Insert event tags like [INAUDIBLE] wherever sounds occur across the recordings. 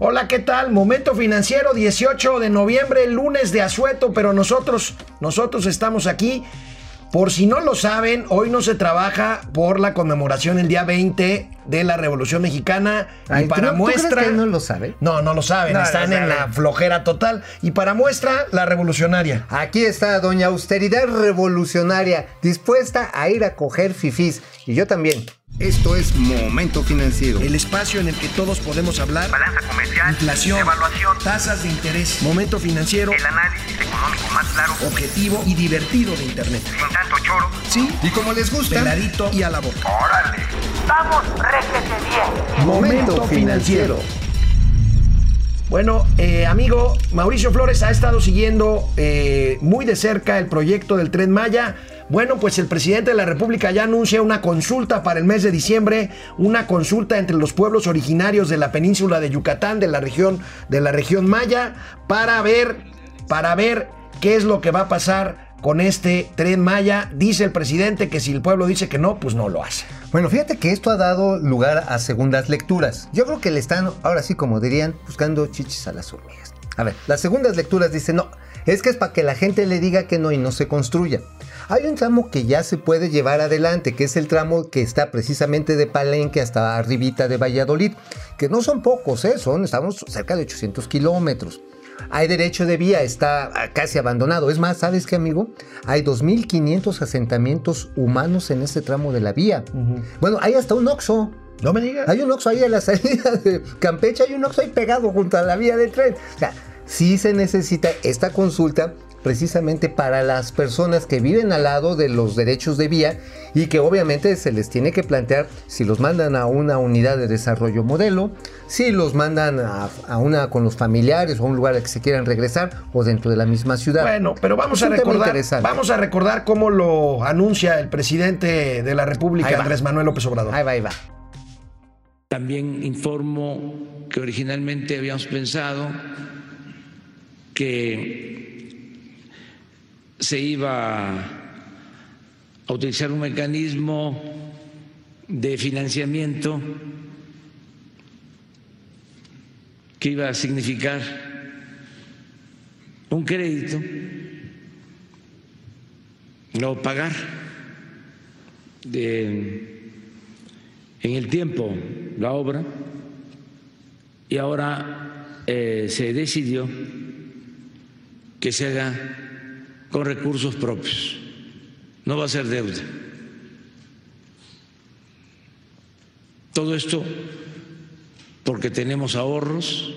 Hola, ¿qué tal? Momento financiero 18 de noviembre, lunes de asueto, pero nosotros, nosotros estamos aquí. Por si no lo saben, hoy no se trabaja por la conmemoración el día 20 de la Revolución Mexicana. Ay, y para ¿tú- tú crees muestra. que no lo sabe? No, no lo saben, No, están en saben. la flojera total. Y para muestra, la revolucionaria. Aquí está Doña Austeridad Revolucionaria, dispuesta a ir a coger fifís. Y yo también. Esto es Momento Financiero. El espacio en el que todos podemos hablar. Balanza comercial, Inflación, evaluación, tasas de interés, momento financiero, el análisis económico más claro, objetivo y divertido de Internet. sin tanto choro. Sí, Y como les gusta, peladito y a la boca. ¡Órale! ¡Vamos, réjete bien! Momento Financiero. Bueno, eh, amigo, Mauricio Flores ha estado siguiendo eh, muy de cerca el proyecto del Tren Maya. Bueno, pues el presidente de la República ya anuncia una consulta para el mes de diciembre, una consulta entre los pueblos originarios de la península de Yucatán, de la región, de la región Maya, para ver, para ver qué es lo que va a pasar con este Tren Maya. Dice el presidente que si el pueblo dice que no, pues no lo hace. Bueno, fíjate que esto ha dado lugar a segundas lecturas. Yo creo que le están, ahora sí como dirían, buscando chichis a las hormigas. A ver, las segundas lecturas dicen, no, es que es para que la gente le diga que no y no se construya. Hay un tramo que ya se puede llevar adelante, que es el tramo que está precisamente de Palenque hasta arribita de Valladolid, que no son pocos, ¿eh? son, estamos cerca de 800 kilómetros. Hay derecho de vía, está ah, casi abandonado. Es más, ¿sabes qué, amigo? Hay 2.500 asentamientos humanos en este tramo de la vía. Bueno, hay hasta un Oxxo. No me digas. Hay un Oxxo ahí a la [LAUGHS] salida de Campeche, hay un Oxxo ahí pegado junto a la vía del tren. O sea, sí se necesita esta consulta precisamente para las personas que viven al lado de los derechos de vía y que obviamente se les tiene que plantear si los mandan a una unidad de desarrollo modelo, si los mandan a, a una con los familiares o a un lugar al que se quieran regresar o dentro de la misma ciudad. Bueno, pero vamos a recordar, vamos a recordar cómo lo anuncia el presidente de la República. Andrés Manuel López Obrador. Ahí va, ahí va. También informo que originalmente habíamos pensado que se iba a utilizar un mecanismo de financiamiento que iba a significar un crédito o pagar de- en el tiempo la obra y ahora eh, se decidió que se haga con recursos propios, no va a ser deuda. Todo esto porque tenemos ahorros,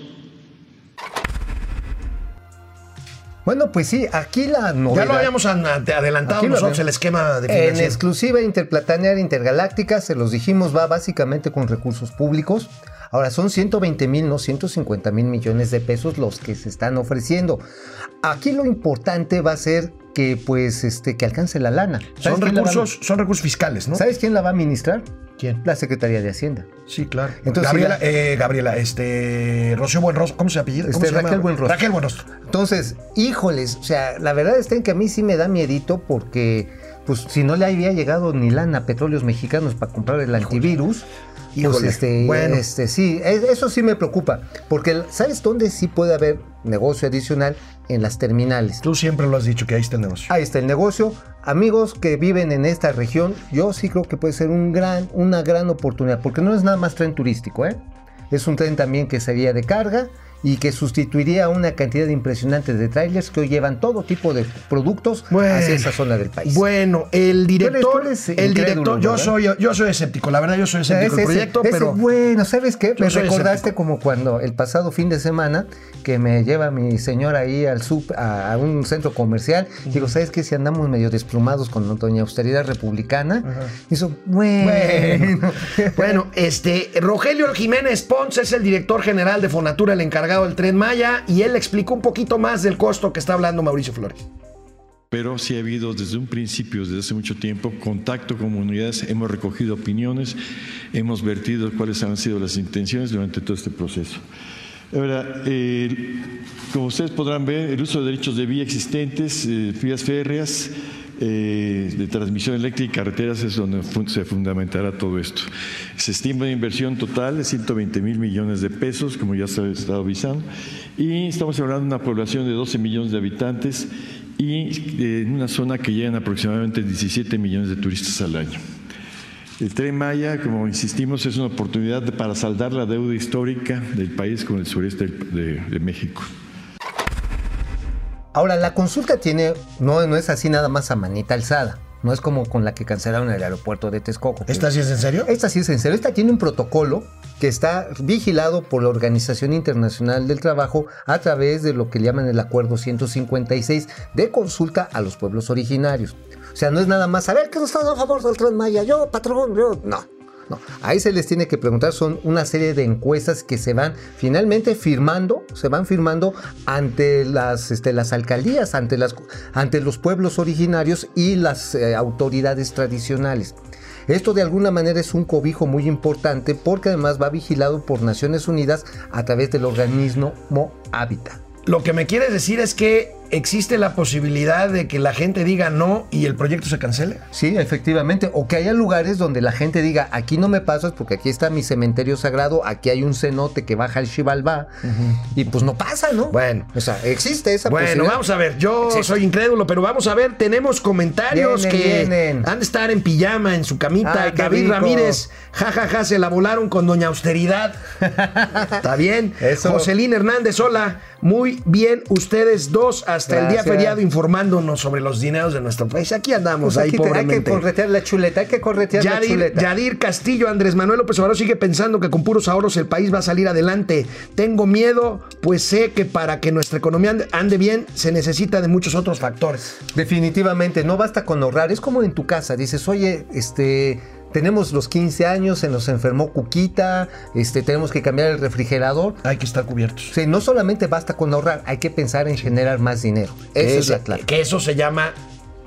Bueno, pues sí, aquí la novedad... Ya lo habíamos an- adelantado Aquí nosotros el esquema de En financiación. exclusiva interplanetaria intergaláctica, se los dijimos, va básicamente con recursos públicos. Ahora son 120 mil, no 150 mil millones de pesos los que se están ofreciendo. Aquí lo importante va a ser que, pues, este, que alcance la lana. ¿Sabes Son la recursos, son recursos fiscales, ¿no? ¿Sabes quién la va a administrar? ¿Quién? La Secretaría de Hacienda. Sí, claro. Entonces, Gabriela, la- eh, Gabriela, este, Rocío Buenrostro, ¿cómo se apellida? ¿Cómo Este, se? Raquel Buenrostro. Raquel Buenrostro. Entonces, híjoles, o sea, la verdad es que a mí sí me da miedito porque, pues, si no le había llegado ni lana a petróleos mexicanos para comprar el antivirus, Híjole, este, bueno. este, sí, es- eso sí me preocupa, porque ¿sabes dónde sí puede haber negocio adicional? En las terminales. Tú siempre lo has dicho que ahí está el negocio. Ahí está el negocio. Amigos que viven en esta región, yo sí creo que puede ser un gran, una gran oportunidad, porque no es nada más tren turístico, ¿eh? Es un tren también que sería de carga y que sustituiría una cantidad impresionante de trailers que hoy llevan todo tipo de productos Bueno. hacia esa zona del país. Bueno, el director, el director, yo ¿verdad? soy, yo soy escéptico, la verdad yo soy escéptico del proyecto, ese- pero bueno, ¿sabes qué? Me recordaste escéptico. como cuando el pasado fin de semana que me lleva mi señora ahí al sub, a, a un centro comercial. Digo, ¿sabes qué? Si andamos medio desplumados con doña austeridad republicana. Hizo, bueno. Bueno, [LAUGHS] bueno, este Rogelio Jiménez Pons es el director general de Fonatura, el encargado del Tren Maya, y él explicó un poquito más del costo que está hablando Mauricio Flores. Pero sí ha habido desde un principio, desde hace mucho tiempo, contacto con comunidades, hemos recogido opiniones, hemos vertido cuáles han sido las intenciones durante todo este proceso. Ahora, eh, como ustedes podrán ver, el uso de derechos de vía existentes, eh, vías férreas, eh, de transmisión eléctrica y carreteras es donde se fundamentará todo esto. Se estima una inversión total de 120 mil millones de pesos, como ya se ha estado avisando, y estamos hablando de una población de 12 millones de habitantes y eh, en una zona que llegan aproximadamente 17 millones de turistas al año. El Tren Maya, como insistimos, es una oportunidad para saldar la deuda histórica del país con el sureste de México. Ahora, la consulta tiene, no, no es así nada más a manita alzada. No es como con la que cancelaron el aeropuerto de Texcoco. ¿Esta sí es en serio? Esta sí es en serio. Esta tiene un protocolo que está vigilado por la Organización Internacional del Trabajo a través de lo que llaman el Acuerdo 156 de consulta a los pueblos originarios. O sea, no es nada más saber que no estás a favor del Tren Maya, yo, patrón, yo. No. Ahí se les tiene que preguntar, son una serie de encuestas que se van finalmente firmando, se van firmando ante las, este, las alcaldías, ante, las, ante los pueblos originarios y las eh, autoridades tradicionales. Esto de alguna manera es un cobijo muy importante porque además va vigilado por Naciones Unidas a través del organismo Hábitat. Lo que me quieres decir es que existe la posibilidad de que la gente diga no y el proyecto se cancele. Sí, efectivamente. O que haya lugares donde la gente diga, aquí no me pasas porque aquí está mi cementerio sagrado, aquí hay un cenote que baja el Xibalbá. Y pues no pasa, ¿no? Bueno. O sea, existe esa Bueno, posibilidad. vamos a ver, yo soy incrédulo, pero vamos a ver, tenemos comentarios Vienen, que vienen. han de estar en pijama en su camita. Ay, qué David rico. Ramírez, jajaja, ja, ja, se la volaron con Doña Austeridad. [LAUGHS] Está bien. Eso. Jocelyn Hernández, hola. Muy bien, ustedes dos, hasta el día feriado informándonos sobre los dineros de nuestro país. Aquí andamos, Pues ahí hay que corretear la chuleta, hay que corretear la chuleta. Yadir Castillo, Andrés Manuel López Obrador sigue pensando que con puros ahorros el país va a salir adelante. Tengo miedo, pues sé que para que nuestra economía ande bien se necesita de muchos otros factores. Definitivamente, no basta con ahorrar. Es como en tu casa, dices, oye, este. Tenemos los 15 años, se nos enfermó Cuquita, este, tenemos que cambiar el refrigerador. Hay que estar cubiertos. Sea, no solamente basta con ahorrar, hay que pensar en generar más dinero. Esa es, la clave. Que eso se llama,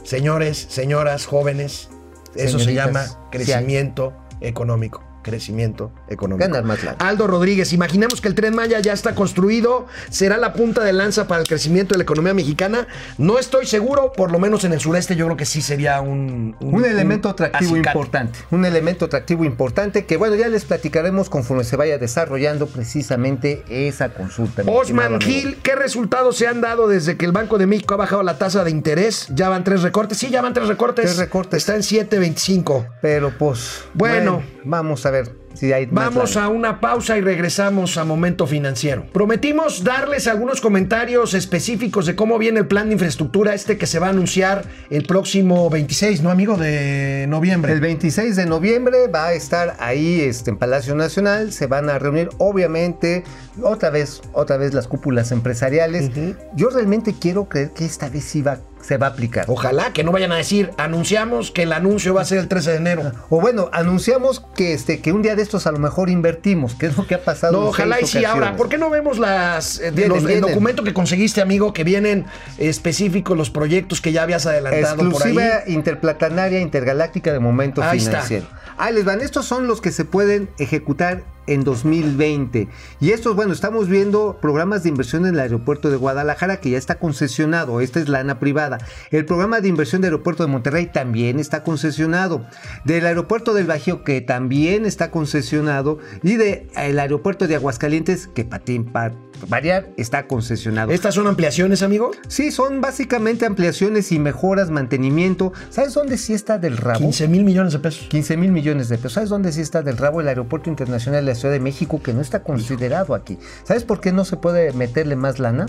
señores, señoras, jóvenes, eso se llama sí crecimiento económico. Crecimiento económico. Ganar más lana. Aldo Rodríguez, imaginemos que el tren Maya ya está construido, será la punta de lanza para el crecimiento de la economía mexicana. No estoy seguro, por lo menos en el sureste, yo creo que sí sería un. Un elemento atractivo acicate. importante. Un elemento atractivo importante que, bueno, ya les platicaremos conforme se vaya desarrollando precisamente esa consulta. Osman. Gil, ¿qué resultados se han dado desde que el Banco de México ha bajado la tasa de interés? Ya van tres recortes. Sí, ya van tres recortes. Tres recortes. Está en 7.25. Pero pues. Bueno. vamos a ver ver, hay Vamos a una pausa y regresamos a Momento Financiero. Prometimos darles algunos comentarios específicos de cómo viene el plan de infraestructura este que se va a anunciar el próximo 26, ¿no, amigo? De noviembre. El 26 de noviembre va a estar ahí este, en Palacio Nacional. Se van a reunir, obviamente, otra vez, otra vez las cúpulas empresariales. Yo realmente quiero creer que esta vez sí va, se va a aplicar. Ojalá que no vayan a decir, anunciamos que el anuncio va a ser el 13 de enero. O bueno, anunciamos que, este, que un día de estos a lo mejor invertimos, que es lo que ha pasado. No, ojalá y sí. Ahora. ¿por qué no vemos las eh, Vienen, los- el vienen. documento que conseguiste, amigo, que vienen específicos los proyectos que ya habías adelantado por ahí? Exclusiva interplatanaria intergaláctica de momento Ahí está. financiero. Ahí les van. Estos son los que se pueden ejecutar en 2020. Y estos, bueno, estamos viendo programas de inversión en el aeropuerto de Guadalajara que ya está concesionado. Esta es lana privada. El programa de inversión del aeropuerto de Monterrey también está concesionado. Del aeropuerto del Bajío que también está concesionado. Y del aeropuerto de Aguascalientes que para variar está concesionado. ¿Estas son ampliaciones, amigo? Sí, son básicamente ampliaciones y mejoras, mantenimiento. ¿Sabes dónde sí está del rabo? 15 mil millones de pesos. 15 mil millones de pesos. ¿Sabes dónde sí está del rabo el Aeropuerto Internacional de la Ciudad de México que no está considerado aquí? ¿Sabes por qué no se puede meterle más lana?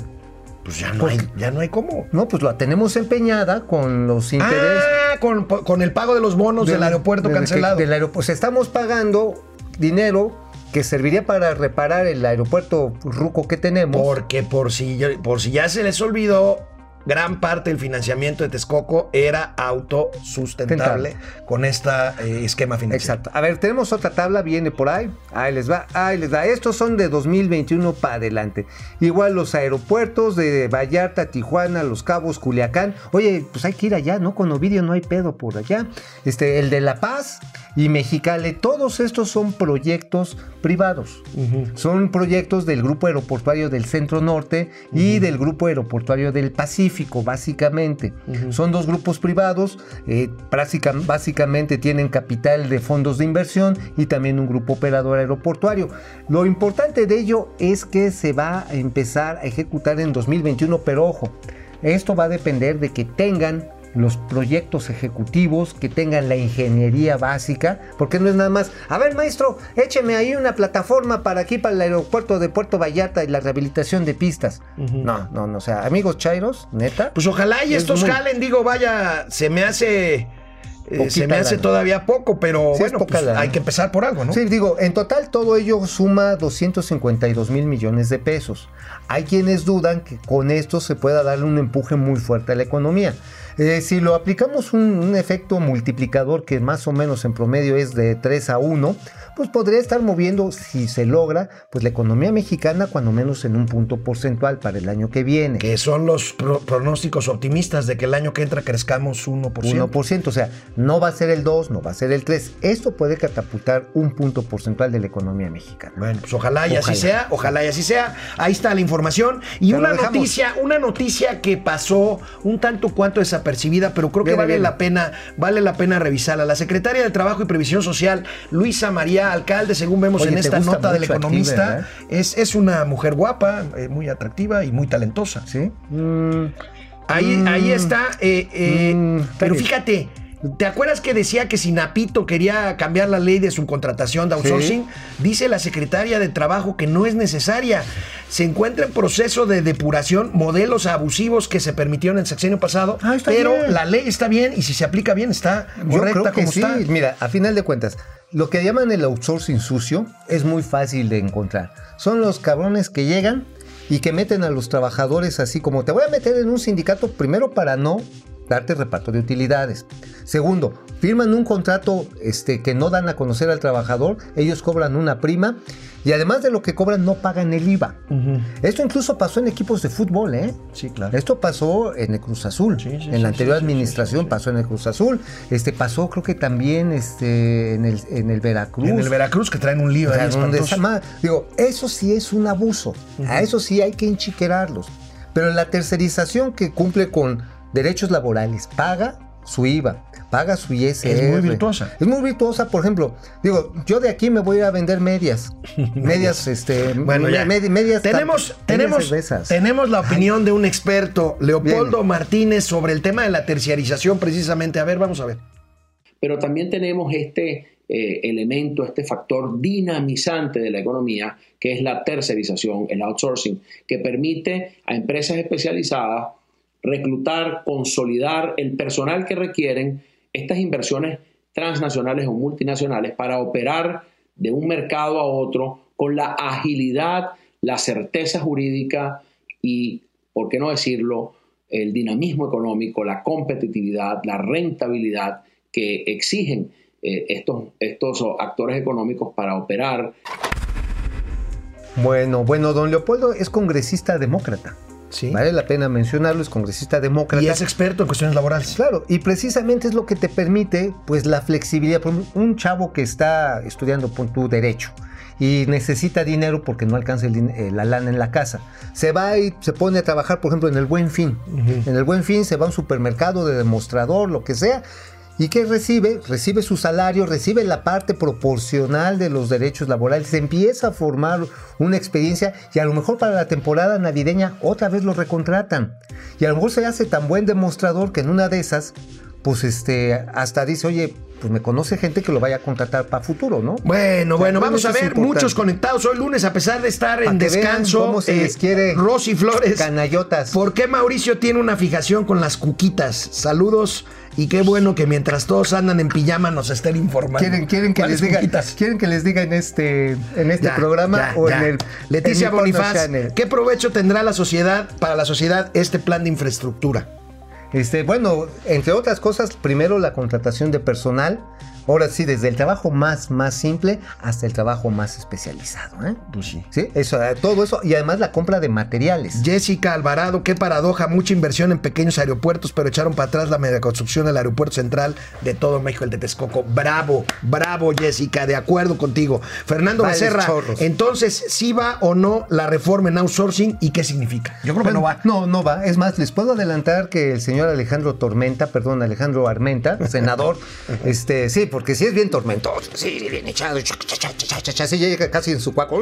Pues ya no, hay, ya no hay cómo. No, pues la tenemos empeñada con los intereses. Ah, con, con el pago de los bonos del, aeropuerto cancelado. Del aeropuerto. Pues estamos pagando dinero que serviría para reparar el aeropuerto ruco que tenemos. Porque por si, por si ya se les olvidó, gran parte del financiamiento de Texcoco era autosustentable con este esquema financiero. Exacto. A ver, tenemos otra tabla, viene por ahí. Ahí les va, ahí les va. Estos son de 2021 para adelante. Igual los aeropuertos de Vallarta, Tijuana, Los Cabos, Culiacán. Oye, pues hay que ir allá, ¿no? Con Ovidio no hay pedo por allá. Este, el de La Paz y Mexicali. Todos estos son proyectos privados. Son proyectos del Grupo Aeroportuario del Centro Norte y del Grupo Aeroportuario del Pacífico. Básicamente. Son dos grupos privados, eh, básicamente tienen capital de fondos de inversión y también un grupo operador aeroportuario. Lo importante de ello es que se va a empezar a ejecutar en 2021, pero ojo, esto va a depender de que tengan los proyectos ejecutivos, que tengan la ingeniería básica, porque no es nada más, a ver maestro, écheme ahí una plataforma para aquí, para el aeropuerto de Puerto Vallarta y la rehabilitación de pistas. No, no, no, o sea, amigos Chairos, neta. Pues ojalá y Es estos muy- jalen, digo, vaya, se me hace. eh, se me hace todavía poco, pero Sí, bueno, pues, hay que empezar por algo, ¿no? Sí, digo, en total todo ello suma 252 mil millones de pesos. Hay quienes dudan que con esto se pueda darle un empuje muy fuerte a la economía. Eh, si lo aplicamos un, un efecto multiplicador que más o menos en promedio es de 3 a 1, pues podría estar moviendo, si se logra, pues la economía mexicana cuando menos en un punto porcentual para el año que viene. Que son los pro- pronósticos optimistas de que el año que entra crezcamos 1%. 1%, o sea, no va a ser el 2, no va a ser el 3. Esto puede catapultar un punto porcentual de la economía mexicana. Bueno, pues ojalá y así sea, ojalá y así sea. Ahí está la información. Y una noticia, una noticia que pasó un tanto cuanto desapercibida, pero creo que vale la pena, vale la pena revisarla. La secretaria de Trabajo y Previsión Social, Luisa María Alcalde, según vemos Oye, en esta nota del economista, es, es una mujer guapa, eh, muy atractiva y muy talentosa. ¿Sí? Mm, Ahí, Mm. ahí está. eh, eh, Mm, pero fíjate, ¿te acuerdas que decía que si Napito quería cambiar la ley de subcontratación de outsourcing? Dice la secretaria de Trabajo que no es necesaria. Se encuentra en proceso de depuración modelos abusivos que se permitieron en el sexenio pasado, Ah, está pero bien. la ley está bien y si se aplica bien está Yo correcta creo que como sí. está. Mira, a final de cuentas, lo que llaman el outsourcing sucio es muy fácil de encontrar. Son los cabrones que llegan y que meten a los trabajadores así como te voy a meter en un sindicato primero para no darte reparto de utilidades. Segundo, firman un contrato este, que no dan a conocer al trabajador, ellos cobran una prima y además de lo que cobran no pagan el IVA. Esto incluso pasó en equipos de fútbol, ¿eh? Sí, claro. Esto pasó en el Cruz Azul. Sí, sí, en la anterior administración pasó en el Cruz Azul. Este pasó, creo que también este, en, el, en el Veracruz. En el Veracruz que traen un lío ahí Digo, eso sí es un abuso. A eso sí hay que enchiquerarlos. Pero la tercerización que cumple con derechos laborales, paga su IVA, paga su ISR. Es muy virtuosa. Es muy virtuosa, por ejemplo. Digo, yo de aquí me voy a ir a vender medias. [LAUGHS] medias, este. Bueno, ya. med- medias tenemos, medias tenemos, tenemos la opinión de un experto, Leopoldo Bien. Martínez, sobre el tema de la terciarización, precisamente. A ver, vamos a ver. pero también tenemos este eh, elemento, este factor dinamizante de la economía, que es la tercerización, el outsourcing, que permite a empresas especializadas reclutar, consolidar el personal que requieren estas inversiones transnacionales o multinacionales para operar de un mercado a otro con la agilidad, la certeza jurídica y, por qué no decirlo, el dinamismo económico, la competitividad, la rentabilidad que exigen eh, estos, estos actores económicos para operar Bueno, bueno, don Leopoldo es congresista demócrata. Sí. Vale la pena mencionarlo, es congresista demócrata. Y es experto en cuestiones laborales. Claro, y precisamente es lo que te permite, pues, la flexibilidad. Un chavo que está estudiando pon tu derecho y necesita dinero porque no alcanza el eh, la lana en la casa. Se va y se pone a trabajar, por ejemplo, en el Buen Fin. En el Buen Fin se va a un supermercado de demostrador, lo que sea. ¿Y qué recibe? Recibe su salario, recibe la parte proporcional de los derechos laborales, empieza a formar una experiencia y a lo mejor para la temporada navideña otra vez lo recontratan. Y a lo mejor se hace tan buen demostrador que en una de esas, pues este, hasta dice, oye, pues me conoce gente que lo vaya a contratar para futuro, ¿no? Bueno, bueno, vamos a ver, muchos conectados hoy lunes, a pesar de estar en vean descanso. cómo se eh, les quiere Rosy Flores. Canayotas. ¿Por qué Mauricio tiene una fijación con las cuquitas? Saludos y qué bueno que mientras todos andan en pijama nos estén informando. ¿Quieren, quieren, que ¿Cuáles les diga, cuquitas? ¿Quieren que les diga en este, en este Ya, programa ya, o ya. en el Leticia en Bonifaz? ¿qué provecho tendrá la sociedad para la sociedad este plan de infraestructura? Este, bueno, entre otras cosas, primero la contratación de personal. Ahora sí, desde el trabajo más, más simple hasta el trabajo más especializado. ¿eh? Pues sí. Sí, eso, eh, todo eso. Y además la compra de materiales. Jessica Alvarado, qué paradoja, mucha inversión en pequeños aeropuertos, pero echaron para atrás la mega construcción del aeropuerto central de todo México, el de Texcoco. Bravo, bravo Jessica, de acuerdo contigo. Fernando Vales Becerra, chorros. entonces, ¿sí va o no la reforma en outsourcing y qué significa? Yo creo que no va. No, no va. Es más, les puedo adelantar que el señor Alejandro Tormenta, perdón, Alejandro Armenta, [LAUGHS] senador, este, sí, porque sí es bien tormentoso, sí, bien echado, sí llega casi en su cuaco.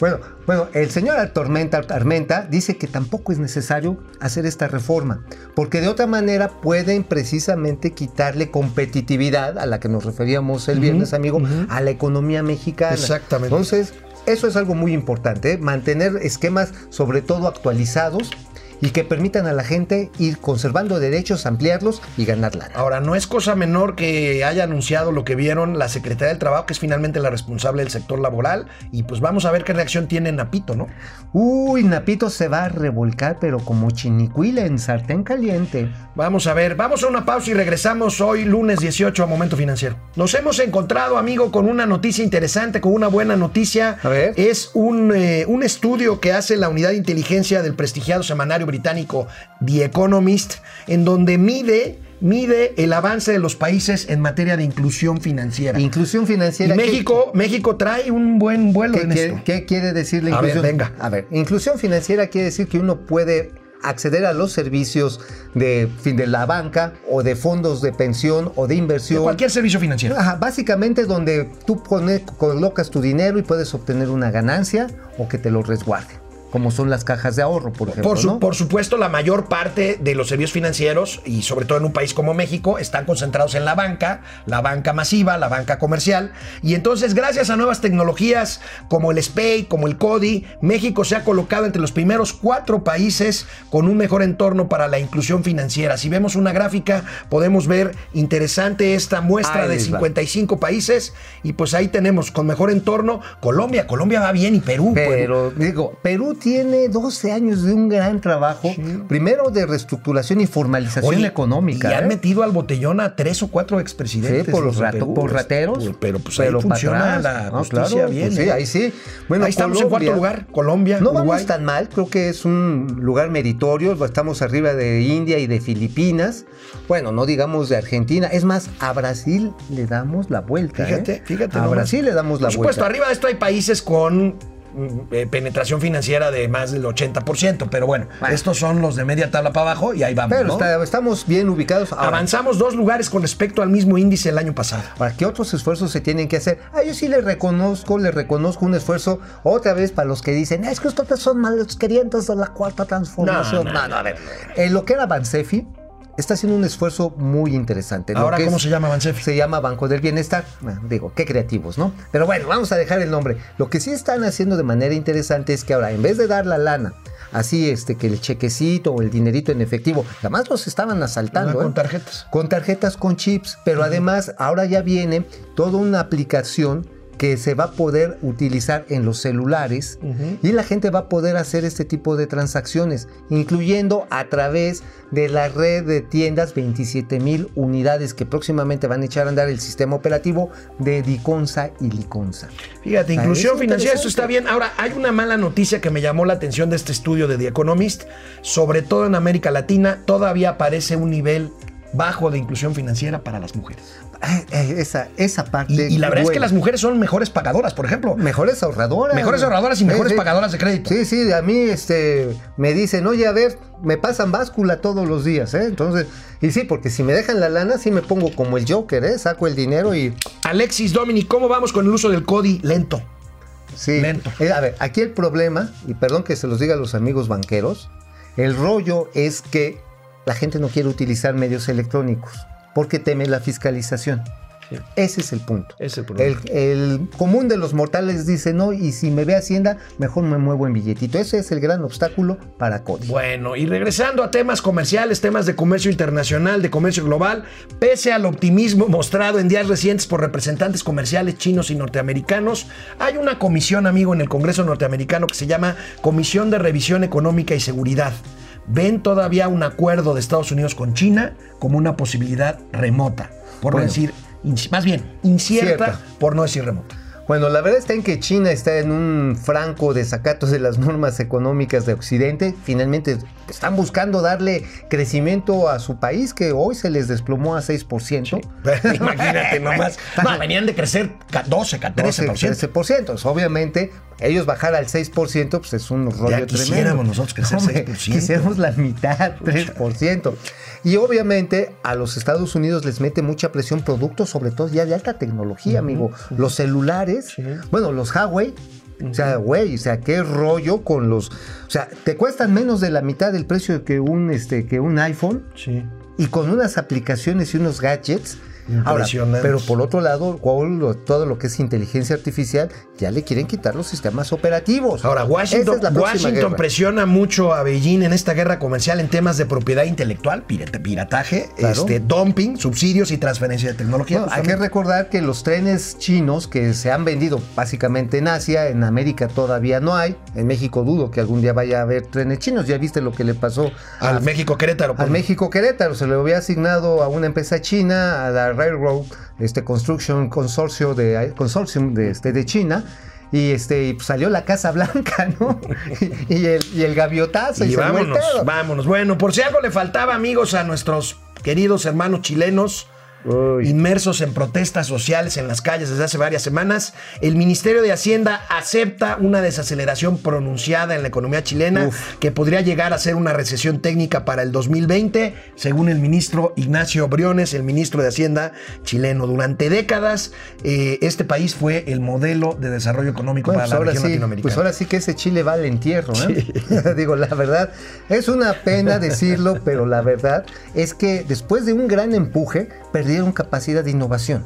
Bueno, bueno, el señor Tormenta Armenta dice que tampoco es necesario hacer esta reforma, porque de otra manera pueden precisamente quitarle competitividad a la que nos referíamos el viernes, amigo, a la economía mexicana. Exactamente. Entonces, eso es algo muy importante, ¿eh? mantener esquemas sobre todo actualizados y que permitan a la gente ir conservando derechos, ampliarlos y ganar lana. Ahora, no es cosa menor que haya anunciado lo que vieron la Secretaría del Trabajo, que es finalmente la responsable del sector laboral, y pues vamos a ver qué reacción tiene Napito, ¿no? Uy, Napito se va a revolcar, pero como chinicuila en sartén caliente. Vamos a ver, vamos a una pausa y regresamos hoy lunes 18 a Momento Financiero. Nos hemos encontrado, amigo, con una noticia interesante, con una buena noticia. A ver. Es un, eh, un estudio que hace la unidad de inteligencia del prestigiado semanario británico The Economist, en donde mide, mide el avance de los países en materia de inclusión financiera. Inclusión y financiera. ¿qué- México, México trae un buen vuelo ¿Qué, en qué- esto. qué quiere decir la A ver, inclusión? venga. A ver, inclusión financiera quiere decir que uno puede acceder a los servicios de, de la banca o de fondos de pensión o de De inversión. cualquier servicio financiero. Ajá, básicamente donde tú pone- colocas tu dinero y puedes obtener una ganancia o que te lo resguarde, como son las cajas de ahorro, por ejemplo. Por, su- ¿no? por supuesto, la mayor parte de los servicios financieros, y sobre todo en un país como México, están concentrados en la banca, la banca masiva, la banca comercial. Y entonces, gracias a nuevas tecnologías como el SPAY, como el CODI, México se ha colocado entre los primeros cuatro países con un mejor entorno para la inclusión financiera. Si vemos una gráfica, podemos ver interesante esta muestra Ahí de les va. 55 países. Y pues ahí tenemos con mejor entorno Colombia. Colombia va bien y Perú. pues, Pero digo, Perú tiene 12 años de un gran trabajo, primero de reestructuración y formalización Oye, económica. Y han ¿eh? metido al botellón a tres o cuatro expresidentes. Sí, por los rato- Perú. por rateros. Pero, pero, pues pero ahí funciona atrás. la No, justicia claro, bien. pues sí, ¿eh? ahí sí. Bueno, ahí estamos en cuarto lugar. Colombia, No Uruguay. vamos tan mal, creo que es un lugar meritorio, estamos arriba de India y de Filipinas, bueno, no digamos de Argentina, es más, a Brasil le damos la vuelta. Fíjate, ¿eh? fíjate. A nomás. Brasil le damos la Por supuesto, vuelta. arriba de esto hay países con penetración financiera de más del 80%, pero bueno, Bueno. estos son los de media tabla para abajo y ahí vamos. Pero ¿no? está- estamos bien ubicados. Ahora, Avanzamos dos lugares con respecto al mismo índice el año pasado. Ahora, ¿qué otros esfuerzos se tienen que hacer? Ah, yo sí le reconozco, le reconozco un esfuerzo otra vez para los que dicen, es que ustedes son malos querientes de la cuarta transformación. No, No, no, no, a ver. Lo que era Bansefi, está haciendo un esfuerzo muy interesante. Ahora, ¿cómo es- se llama Bansefi? Se llama Banco del Bienestar. Bueno, digo, qué creativos, ¿no? Pero bueno, vamos a dejar el nombre. Lo que sí están haciendo de manera interesante es que ahora, en vez de dar la lana, así este, que el chequecito o el dinerito en efectivo, además los estaban asaltando. Con ¿eh? tarjetas. con tarjetas con chips, pero además ahora ya viene toda una aplicación que se va a poder utilizar en los celulares y la gente va a poder hacer este tipo de transacciones, incluyendo a través de la red de tiendas 27 mil unidades que próximamente van a echar a andar el sistema operativo de Diconsa y Liconsa. Fíjate, inclusión financiera, esto interesante. está bien. Ahora, hay una mala noticia que me llamó la atención de este estudio de The Economist, sobre todo en América Latina, todavía aparece un nivel bajo de inclusión financiera para las mujeres. Ay, ay, Esa, esa parte. Y, y la verdad es que las mujeres son mejores pagadoras, por ejemplo. Mejores ahorradoras. Mejores ahorradoras y mejores sí. pagadoras de crédito. Sí, sí, a mí este, me dicen, oye, a ver, me pasan báscula todos los días, ¿eh? Entonces, y sí, porque si me dejan la lana, sí me pongo como el Joker, ¿eh? Saco el dinero y Alexis Dominic, ¿cómo vamos con el uso del CODI? Lento. sí. Lento. Eh, a ver, aquí el problema, y perdón que se los diga a los amigos banqueros, el rollo es que la gente no quiere utilizar medios electrónicos porque teme la fiscalización. Ese es el punto. Es el. El, el común de los mortales dice, no, y si me ve Hacienda, mejor me muevo en billetito. Ese es el gran obstáculo para Cody. Bueno, y regresando a temas comerciales, temas de comercio internacional, de comercio global, pese al optimismo mostrado en días recientes por representantes comerciales chinos y norteamericanos, hay una comisión, amigo, en el Congreso norteamericano que se llama Comisión de Revisión Económica y Seguridad. Ven todavía un acuerdo de Estados Unidos con China como una posibilidad remota, por no decir, más bien, incierta, Cierta. por no decir remota. Bueno, la verdad está en que China está en un franco desacato de las normas económicas de Occidente. Finalmente están buscando darle crecimiento a su país, que hoy se les desplomó a 6%. [LAUGHS] Imagínate nomás. [LAUGHS] No, venían de crecer ca- 12, 14%. 13%. 13%. Pues, obviamente, ellos bajar al 6%, pues es un rollo tremendo. quisiéramos nosotros crecer Hombre, 6%. Quisiéramos la mitad, 3%. Y obviamente a los Estados Unidos les mete mucha presión productos, sobre todo ya de alta tecnología, amigo. Los celulares, bueno, los Huawei. O sea, güey, o sea, qué rollo con los. O sea, te cuestan menos de la mitad del precio que un, este, que un iPhone Sí. y con unas aplicaciones y unos gadgets. Ahora, pero por otro lado, todo lo que es inteligencia artificial, ya le quieren quitar los sistemas operativos. Ahora, Washington, es Washington presiona mucho a Beijing en esta guerra comercial en temas de propiedad intelectual, pirata- pirataje, Claro. este, dumping, subsidios y transferencia de tecnología. Hay que recordar que los trenes chinos que se han vendido básicamente en Asia, en América todavía no hay. En México dudo que algún día vaya a haber trenes chinos. Ya viste lo que le pasó Al a- México Querétaro. Al México Querétaro se le había asignado a una empresa china, a la Railroad este Construction Consorcio de Consortium de, este, de China. Y este y, pues, salió la Casa Blanca, [LAUGHS] ¿no? y, y el, y el gaviotazo. Y, Y vámonos, vámonos. Bueno, por si algo le faltaba, amigos, a nuestros queridos hermanos chilenos. Uy. Inmersos en protestas sociales en las calles desde hace varias semanas, el Ministerio de Hacienda acepta una desaceleración pronunciada en la economía chilena Uf. que podría llegar a ser una recesión técnica para el 2020, según el ministro Ignacio Briones, el ministro de Hacienda chileno. Durante décadas, eh, este país fue el modelo de desarrollo económico Bueno, para pues la región sí, latinoamericana. pues ahora sí que ese chile va al entierro, ¿eh? [LAUGHS] Digo, la verdad, es una pena decirlo, pero la verdad es que después de un gran empuje, perdieron capacidad de innovación.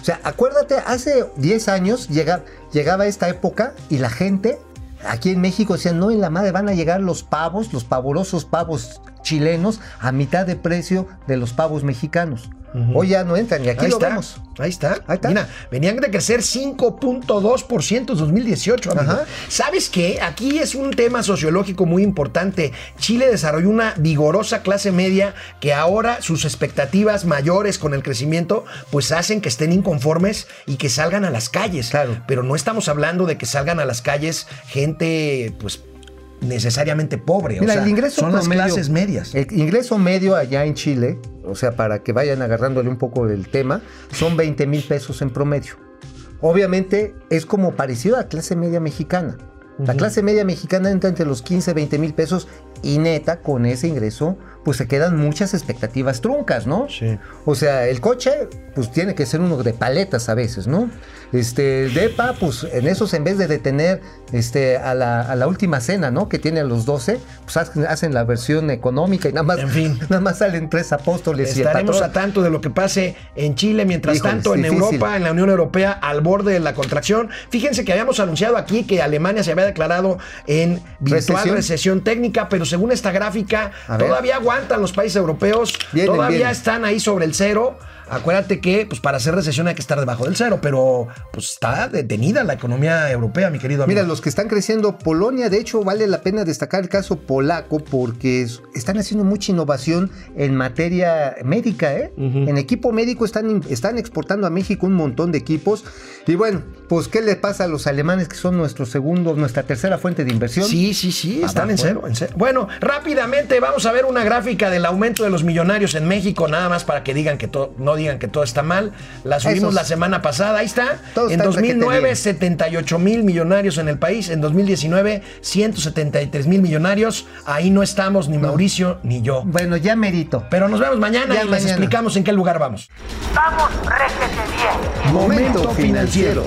O sea, acuérdate, hace 10 años llega- llegaba esta época y la gente aquí en México decía, no, en la madre van a llegar los pavos, los pavorosos pavos chilenos, a mitad de precio de los pavos mexicanos. Hoy ya no entran y aquí Ahí lo está, vemos. ahí está. Ahí está. Mira, venían de crecer 5.2% en 2018, amigo. Ajá. ¿Sabes qué? Aquí es un tema sociológico muy importante. Chile desarrolló una vigorosa clase media que ahora sus expectativas mayores con el crecimiento pues hacen que estén inconformes y que salgan a las calles. Claro. Pero no estamos hablando de que salgan a las calles gente pues necesariamente pobre. Mira, o sea, el ingreso son las clases medias. El ingreso medio allá en Chile, o sea, para que vayan agarrándole un poco del tema, son 20 mil pesos en promedio. Obviamente es como parecido a la clase media mexicana. La clase media mexicana entra entre los 15 20 mil pesos y neta, con ese ingreso, pues se quedan muchas expectativas truncas, ¿no? Sí. O sea, el coche, pues tiene que ser uno de paletas a veces, ¿no? Este, el DEPA, pues en esos, en vez de detener este, a, la, a la última cena, ¿no? Que tiene a los 12, pues hacen, la versión económica y nada más, En fin. [LAUGHS] nada más salen tres apóstoles y el Estaremos patrón. a tanto de lo que pase en Chile, mientras tanto en difícil. Europa, en la Unión Europea, al borde de la contracción. Fíjense que habíamos anunciado aquí que Alemania se había declarado en virtual ¿Recesión? recesión, técnica, pero según esta gráfica, A ver. Aguantan los países europeos, Vienen, todavía vienen. están ahí sobre el cero. Acuérdate que pues para hacer recesión hay que estar debajo del cero, pero pues está detenida la economía europea, mi querido amigo. Mira, los que están creciendo, Polonia, de hecho, vale la pena destacar el caso polaco porque es- están haciendo mucha innovación en materia médica, ¿eh? En equipo médico están, están exportando a México un montón de equipos. Y bueno, pues, ¿qué les pasa a los alemanes que son nuestro segundo, nuestra tercera fuente de inversión? Sí, sí, sí, están en cero, en cero. Bueno, rápidamente vamos a ver una gráfica del aumento de los millonarios en México, nada más para que digan que todo, no digan que todo está mal. La subimos Esos- la semana pasada, ahí está. Todos en están 2009, requete bien. 78 mil millonarios en el país. En 2019, 173 mil millonarios. Ahí no estamos ni Mauricio ni yo. Bueno, ya merito. Pero nos vemos mañana Ya y les explicamos en qué lugar vamos. Vamos, réjete bien. Momento financiero.